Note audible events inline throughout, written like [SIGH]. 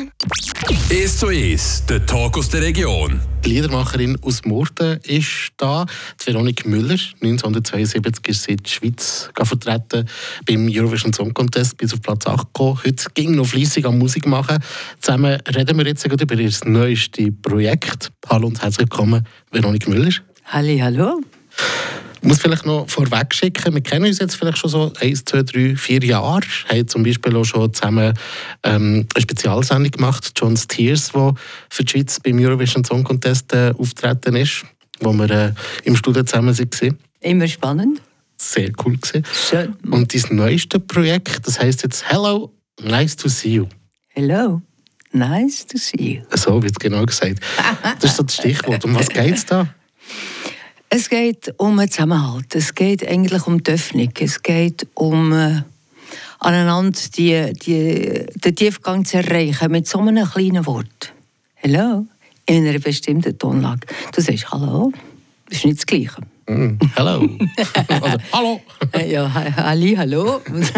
Murten. «Es zu Es», der Talk aus der Region. Die Liedermacherin aus Murten ist da. Die Veronik Müller, 1972 ist sie in der Schweiz vertreten beim Eurovision Song Contest bis auf Platz 8 gekommen. Heute ging noch fleissig an Musik machen. Zusammen reden wir jetzt über ihr neuestes Projekt. Hallo und herzlich willkommen, Veronik Müller. Halli, hallo. Ich muss vielleicht noch vorweg schicken, wir kennen uns jetzt vielleicht schon so eins, zwei, drei, vier Jahre. Wir haben zum Beispiel auch schon zusammen ähm, eine Spezialsendung gemacht, John's Tears, wo für die Schweiz beim Eurovision Song Contest äh, auftreten ist, wo wir äh, im Studio zusammen waren. Immer spannend. Sehr cool gewesen. Schön. Und dein neueste Projekt, das heißt jetzt Hello, nice to see you. Hello, nice to see you. So wird es genau gesagt. Das ist so das Stichwort. Um was [LAUGHS] geht es da? Es geht um einen Zusammenhalt. Es geht eigentlich um die Öffnung. Es geht um äh, aneinander die, die, den Tiefgang zu erreichen mit so einem kleinen Wort. Hello. In einer bestimmten Tonlage. Du sagst Hallo. Das ist nicht das Gleiche. Mm, hello. [LAUGHS] Hallo. Äh, ja, Halli, hallo. [LAUGHS] Und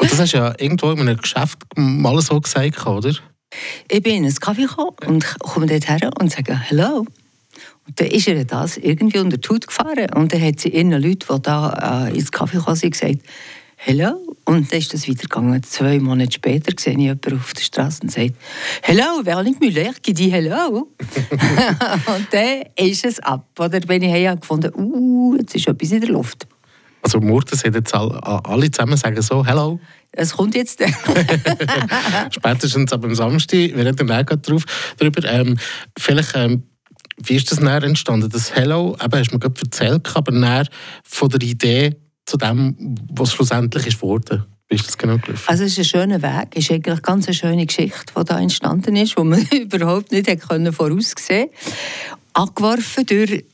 das hast du ja irgendwo in einem Geschäft mal so gesagt, oder? Ich bin in ein Kaffee gekommen und komme dort her und sage Hello. Dann ist ihr das irgendwie unter die Haut gefahren. Und dann hat sie ihren Leute, die da äh, ins Kaffee kamen, gesagt, Hello. Und dann ist das weitergegangen. Zwei Monate später sehe ich jemanden auf der Straße und sagt, Hello, Veronique Müller, ich die Hello. [LAUGHS] und dann ist es ab. Oder wenn ich gefunden uh, jetzt ist etwas in der Luft. Also Murten sind jetzt alle, alle zusammen sagen so, Hello. Es kommt jetzt. [LAUGHS] Spätestens ab dem Samstag, wir reden dann auch drauf, darüber. Ähm, vielleicht ähm, wie ist das näher entstanden? Das Hello, eben, hast du mir gerade erzählt, aber näher von der Idee zu dem, was schlussendlich ist worden. Wie ist das genau gelaufen? Also es ist ein schöner Weg, es ist eigentlich eine ganz schöne Geschichte, die da entstanden ist, die man [LAUGHS] überhaupt nicht hätte voraussehen konnte. Angeworfen durch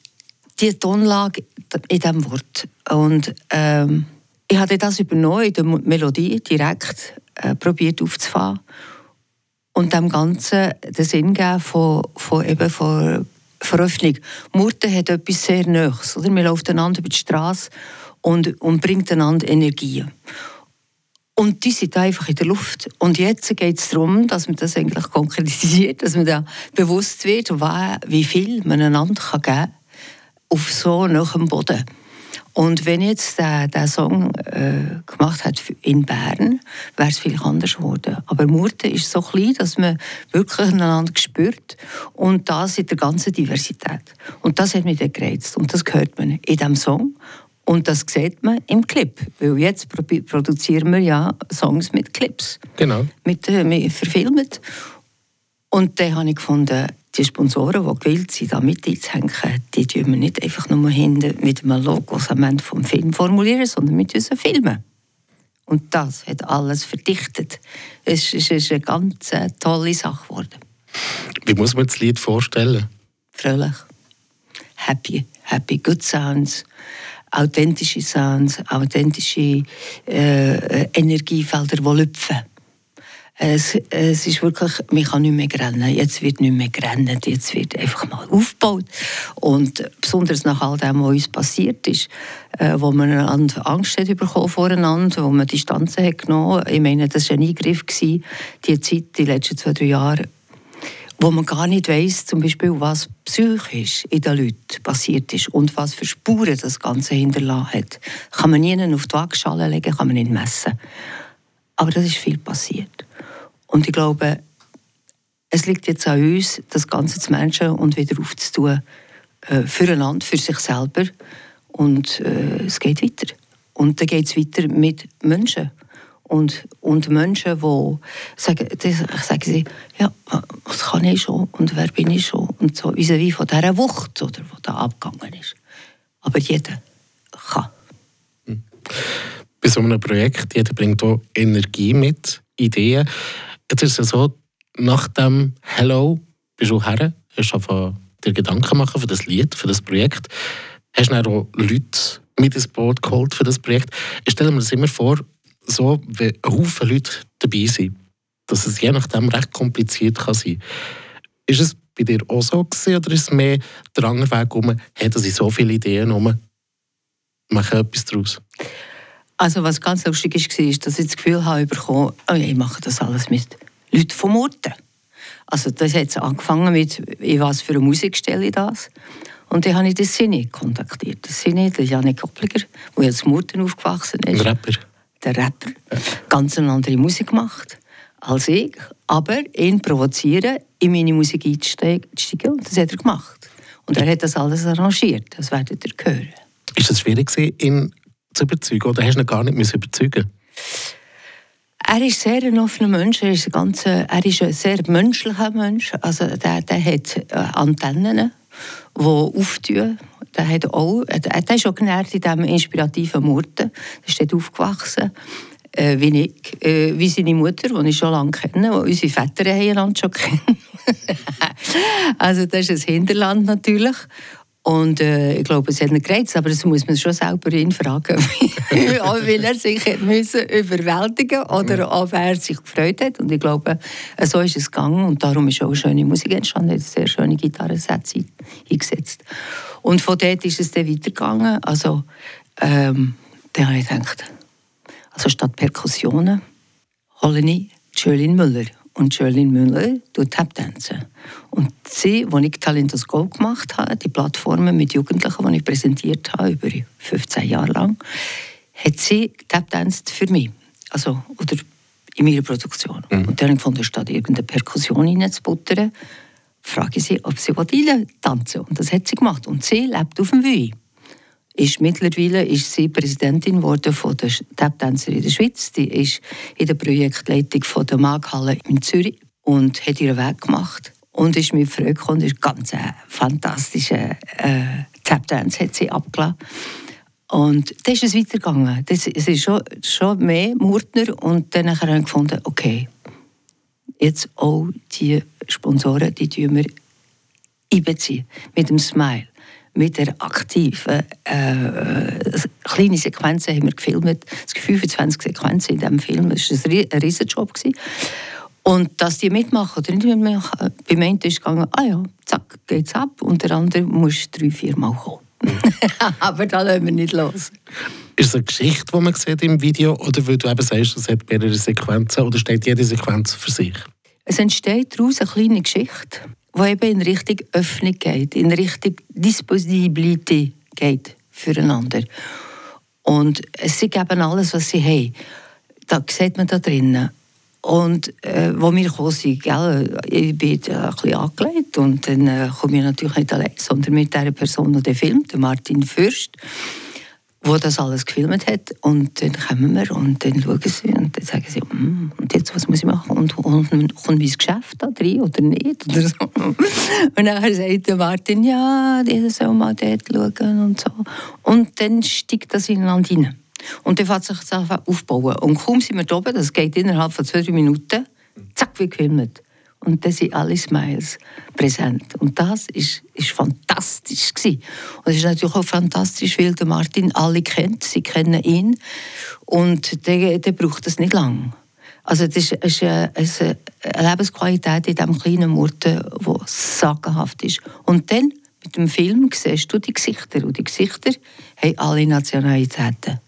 die Tonlage in diesem Wort. Und ähm, ich habe das übernommen, der Melodie direkt äh, aufzufahren und dem Ganzen den Sinn geben von, von, eben von Veröffentlichung. Murten hat etwas sehr Neues. Oder? Man läuft einander über die Straße und, und bringt einander Energie. Und die sind einfach in der Luft. Und jetzt geht es darum, dass man das eigentlich konkretisiert, dass man da bewusst wird, wie viel man einander geben kann auf so einem Boden. Und wenn jetzt der, der Song äh, gemacht hat in Bern, wäre es vielleicht anders geworden. Aber Murten ist so klein, dass man wirklich einander spürt und das in der ganzen Diversität. Und das hat mich dann gereizt und das hört man in diesem Song. Und das sieht man im Clip, weil jetzt produzieren wir ja Songs mit Clips. Genau. Mit, äh, mit verfilmt. Und dann habe ich gefunden, die Sponsoren, die gewillt sind, da mit einzuhängen, die tun wir nicht einfach nur hinten mit einem Logo am Ende vom Film formulieren, sondern mit unseren Filmen. Und das hat alles verdichtet. Es ist eine ganz äh, tolle Sache geworden. Wie muss man das Lied vorstellen? Fröhlich. Happy. Happy. Good Sounds. Authentische Sounds. Authentische äh, Energiefelder, die lüpfen. Es, es ist wirklich, man kann nicht mehr rennen. Jetzt wird nicht mehr gerannt, jetzt wird einfach mal aufgebaut. Und besonders nach all dem, was uns passiert ist, äh, wo man Angst hat bekommen voreinander, wo man Distanzen hat genommen. Ich meine, das war ein Eingriff, gewesen, die Zeit, die letzten zwei, drei Jahre, wo man gar nicht weiß, zum Beispiel, was psychisch in den Leuten passiert ist und was für Spuren das Ganze hinterlassen hat. Kann man nie auf die Waagschale legen, kann man nicht messen. Aber das ist viel passiert. Und ich glaube, es liegt jetzt an uns, das Ganze zu Menschen und wieder aufzutun, äh, füreinander, für sich selber. Und äh, es geht weiter. Und dann geht es weiter mit Menschen. Und, und Menschen, die sagen, ich sage sie, ja, was kann ich schon und wer bin ich schon? Und so, wie von dieser Wucht, oder, die da abgegangen ist. Aber jeder kann. Bei so einem Projekt, jeder bringt auch Energie mit, Ideen. Jetzt ist es so, nach dem Hello bist du her, hast du dir Gedanken machen für das Lied, für das Projekt. Hast du auch Leute mit ins Boot geholt für das Projekt. Ich stelle mir das immer vor, so wie Haufen Leute dabei sind, dass es je nachdem recht kompliziert kann sein Ist es bei dir auch so gewesen, oder ist es mehr der andere Weg um, hey, dass ich so viele Ideen um, mache etwas daraus? Also was ganz lustig war, ist, dass ich das Gefühl habe bekommen, oh, ich mache das alles mit Leuten vom Murten. Also das hat angefangen mit, in was für eine Musik stelle ich das? Und dann habe ich den Cine kontaktiert. Den Cine, der Janik Koppliger, der jetzt Murten aufgewachsen ist. Ein Rapper. Der Rapper. Ganz eine andere Musik gemacht als ich, aber ihn provozieren, in meine Musik einzusteigen. Und das hat er gemacht. Und er hat das alles arrangiert. Das werdet ihr hören. Ist es schwierig, ihn zu überzeugen oder hast du ihn gar nicht überzeugen er ist sehr ein offener Mensch, er ist ein, ganz, er ist ein sehr menschlicher Mensch. Also der, der hat äh, Antennen, die auftun. Der, hat auch, der ist auch genährt in diesem inspirativen Murten. Er ist dort aufgewachsen äh, wie ich, äh, wie seine Mutter, die ich schon lange kenne, die unsere Väter haben schon [LAUGHS] kennen. also das ist ein Hinterland natürlich. Und äh, ich glaube, es hat nicht gereizt, aber das muss man schon selber ihn fragen, [LAUGHS] weil [LAUGHS] er sich müssen überwältigen oder ob er sich gefreut hat. Und ich glaube, so ist es gegangen und darum ist auch eine schöne Musik entstanden, eine sehr schöne Gitarrensätze eingesetzt. Und von dort ist es dann weitergegangen. Also, ähm, dann habe ich gedacht, also statt Perkussionen, hole ich Jolene Müller. Und Jolene Müller tut Tapdanzen. Und sie, als ich Talentos Go gemacht habe, die Plattformen mit Jugendlichen, die ich präsentiert habe, über 15 Jahre lang, hat sie Tapdanced für mich. Also, oder in meiner Produktion. Mhm. Und dann habe ich statt irgendeine Perkussion reinzubuttern, frage ich sie, ob sie tanzen will. Und das hat sie gemacht. Und sie lebt auf dem Wui ist mittlerweile ist sie Präsidentin geworden von der Taptänzer in der Schweiz. Die ist in der Projektleitung von der Maghalle in Zürich und hat ihren Weg gemacht und ist mit Freude gekommen. ist ganz ein fantastischer äh, Tapdance hat sie abgelassen. Und dann ist es weitergegangen. Das, es ist schon, schon mehr Murtner und dann habe ich gefunden, okay, jetzt auch die Sponsoren, die tun wir einbeziehen mit dem Smile mit der aktiven äh, kleine Sequenzen haben wir gefilmt. Es gibt 25 Sequenzen in diesem Film. Das war ein Riesenjob. Und dass die mitmachen oder nicht mitmachen, beim einen ist gegangen, ah ja, zack, geht's ab. Und der andere muss drei, vier Mal kommen. [LAUGHS] Aber da lassen wir nicht los. Ist es eine Geschichte, die man sieht im Video oder weil du eben sagst, es hat mehrere Sequenzen oder steht jede Sequenz für sich? Es entsteht daraus eine kleine Geschichte wo eben in Richtung Öffnung geht, in Richtung Disposibilität geht füreinander. Und sie geben alles, was sie haben. Da sieht man da drinnen. Und äh, wo wir gekommen sind, gell, ich bin ein bisschen angelegt und dann äh, komme ich natürlich nicht allein, sondern mit der Person, die den filmt, Martin Fürst wo das alles gefilmt hat. Und dann kommen wir und dann schauen sie und dann sagen sie, mm, und jetzt, was muss ich machen? Und, und, kommt mein Geschäft da drin oder nicht? Oder so. [LAUGHS] Und dann sagt der Martin, ja, die soll mal dort schauen und so. Und dann steigt das ineinander rein. Und dann fängt sich das aufbauen. Und kaum sind wir da oben, das geht innerhalb von zwei, drei Minuten, zack, wie gefilmt und da sind alle Smiles präsent. Und das ist, ist fantastisch gewesen. Und es ist natürlich auch fantastisch, weil der Martin alle kennt, sie kennen ihn und der, der braucht es nicht lang. Also das ist, ist, eine, ist eine Lebensqualität in diesem kleinen Murten, die sagenhaft ist. Und dann mit dem Film siehst du die Gesichter und die Gesichter haben alle Nationalitäten.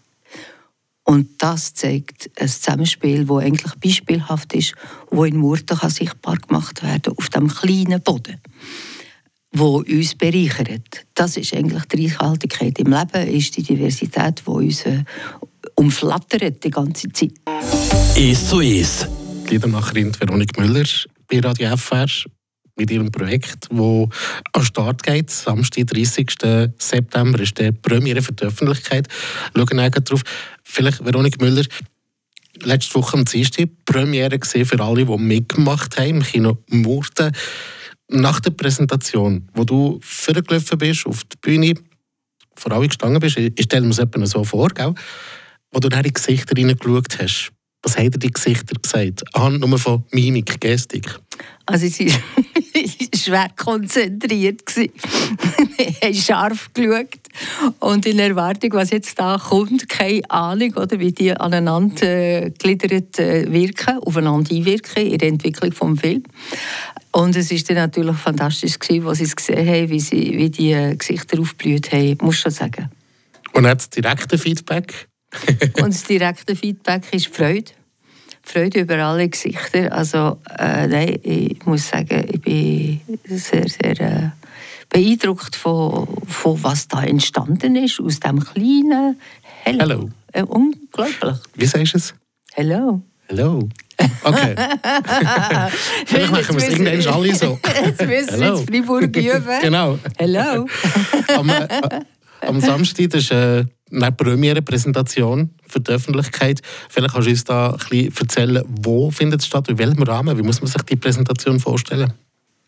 Und das zeigt ein Zusammenspiel, das eigentlich beispielhaft ist, wo in Murten sichtbar gemacht werden auf dem kleinen Boden, wo uns bereichert. Das ist eigentlich die Reichhaltigkeit im Leben, ist die Diversität, die uns äh, umflattert die ganze Zeit. Ist so ist. Liedermacherin Veronik Müller bei Radio FR mit ihrem Projekt, das an Start geht. Samstag, 30. September ist die Premiere für die Öffentlichkeit. Schauen wir darauf. Vielleicht, Veronik Müller, letzte Woche am Dienstag Premiere gesehen für alle, die mitgemacht haben im Kino Murten. Nach der Präsentation, wo du vorgelaufen bist, auf der Bühne, vor allem gestanden bist, ich stelle mir das so vor, gell? wo du in die Gesichter hineingeschaut hast. Was haben dir die Gesichter gesagt? Anhand nur von Mimik, Gestik. Also sie [LAUGHS] war schwer konzentriert. sie [LAUGHS] haben scharf geschaut und in Erwartung, was jetzt da kommt, keine Ahnung, oder, wie die aneinander äh, gegliedert äh, wirken, aufeinander einwirken in der Entwicklung des Films. Und es war dann natürlich fantastisch, gewesen, als sie es gesehen haben, wie, sie, wie die äh, Gesichter aufgeblüht haben, muss ich schon sagen. Und hat es direkte Feedback? [LAUGHS] und das direkte Feedback ist Freude. Freude über alle Gesichter. Also, äh, nein, ich muss sagen, ich bin sehr, sehr äh, beeindruckt von, von was da entstanden ist, aus dem kleinen Hello. Hello. Äh, unglaublich. Wie sagst du es? Hello. Hello. Okay. [LAUGHS] Vielleicht machen wir es irgendwann alle so. [LAUGHS] Jetzt müssen wir in Freiburg üben. Genau. Hello. Äh, am Samstag, ist äh, eine Premiere-Präsentation für die Öffentlichkeit. Vielleicht kannst du uns da ein bisschen erzählen, wo findet es statt, in welchem Rahmen, wie muss man sich die Präsentation vorstellen?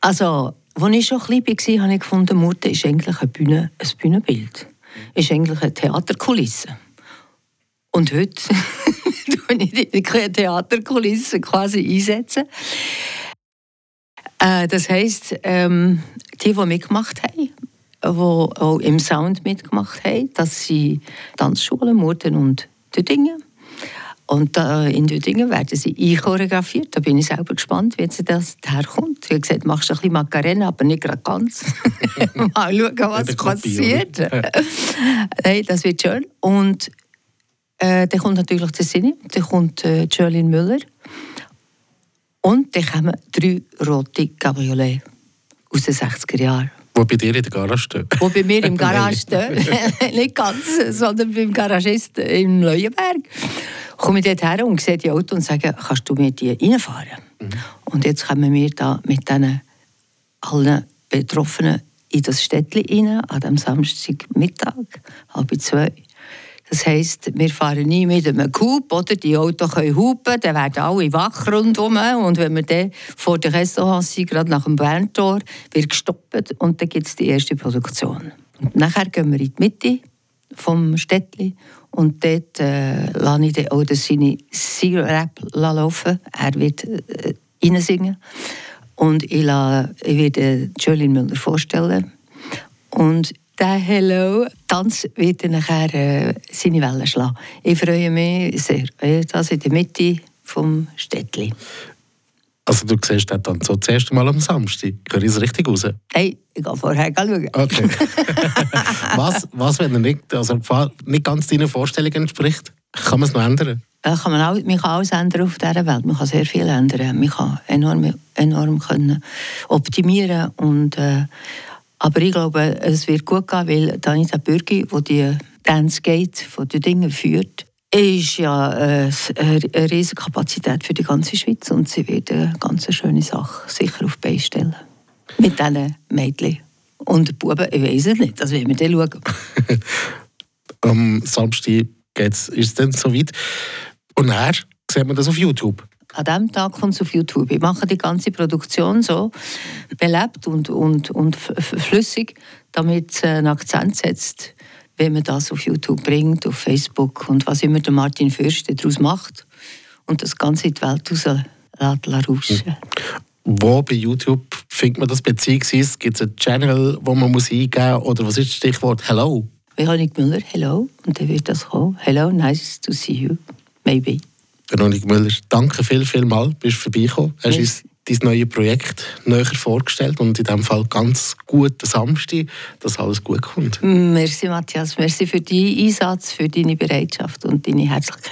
Also, als ich schon klein war, habe ich gefunden, Murten ist eigentlich eine Bühne, ein Bühnenbild. Ist eigentlich eine Theaterkulisse. Und heute [LAUGHS] tue ich die Theaterkulisse quasi einsetzen. Äh, das heisst, ähm, die, die mitgemacht haben, die auch im Sound mitgemacht haben, das sind Tanzschulen, Murten und Düdingen. Und äh, in Düdingen werden sie einchoreografiert. Da bin ich selber gespannt, wie jetzt das herkommt. Ich habe gesagt, machst du ein bisschen Macarena, aber nicht gerade ganz. [LAUGHS] Mal schauen, was passiert. [LAUGHS] hey, das wird schön. Und äh, dann kommt natürlich der Sinne, dann kommt äh, Jolene Müller. Und dann kommen drei rote Cabriolet aus den 60er Jahren. Wo bei dir in der Garage steht. Wo bei mir im [LAUGHS] Garage stehen. [LAUGHS] Nicht ganz, sondern beim Garagisten im Leuenberg. Komme ich dort her und sehe die Auto und sage, kannst du mir die reinfahren? Und jetzt kommen wir da mit diesen allen Betroffenen in das Städtchen rein, an dem Samstagmittag, halb zwei. Das heisst, wir fahren nie mit einem Coup, oder? Die Autos können hupen, dann werden alle wach rundherum. Und wenn wir dann vor der Restaurant sind, gerade nach dem Berntor, wird gestoppt und dann gibt es die erste Produktion. Und nachher gehen wir in die Mitte vom Städtli und dort äh, lasse ich dann auch seine Sing-Rap laufen. Er wird äh, reinsingen. Und ich, lasse, ich werde Jolene Müller vorstellen. Und der Hello-Tanz wird dann nachher äh, seine Wellen schlagen. Ich freue mich sehr. Äh, Das in der Mitte vom Städtli. Also du siehst das dann so das erste Mal am Samstag. Höre ich es richtig raus? Hey, ich gehe vorher schauen. Okay. [LAUGHS] was, was, wenn er nicht, also nicht ganz deinen Vorstellungen entspricht? Kann man es noch ändern? Kann man, auch, man kann alles ändern auf dieser Welt. Man kann sehr viel ändern. Man kann enorm, enorm können optimieren. Und, äh, aber ich glaube, es wird gut gehen, weil Danita Bürgi, die die Dance Gate von den Dingen führt, ist ja äh, eine riesige Kapazität für die ganze Schweiz und sie wird eine ganz schöne Sache sicher auf die Beine stellen. Mit diesen Mädchen. Und den Buben, ich weiß es nicht, das werden wir dann schauen. [LAUGHS] Am Samstag geht's, ist es dann soweit. Und dann sieht man das auf YouTube. An diesem Tag kommt es auf YouTube. Ich mache die ganze Produktion so belebt und, und, und flüssig, damit es einen Akzent setzt, wenn man das auf YouTube bringt, auf Facebook und was immer der Martin Fürst daraus macht und das Ganze in die Welt raus lässt rauschen. Wo bei YouTube findet man das beziehungsweise gibt es einen Channel, wo man muss eingeben muss? Oder was ist das Stichwort Hello? Veronik Müller, hello. Und dann wird das kommen. Hello, nice to see you. Maybe. Veronik Müller, danke viel, viel mal, bist du vorbeigekommen. Hast Merci. uns dein neues Projekt näher vorgestellt und in diesem Fall ganz guten Samstag, dass alles gut kommt. Merci, Matthias. Merci für deinen Einsatz, für deine Bereitschaft und deine Herzlichkeit.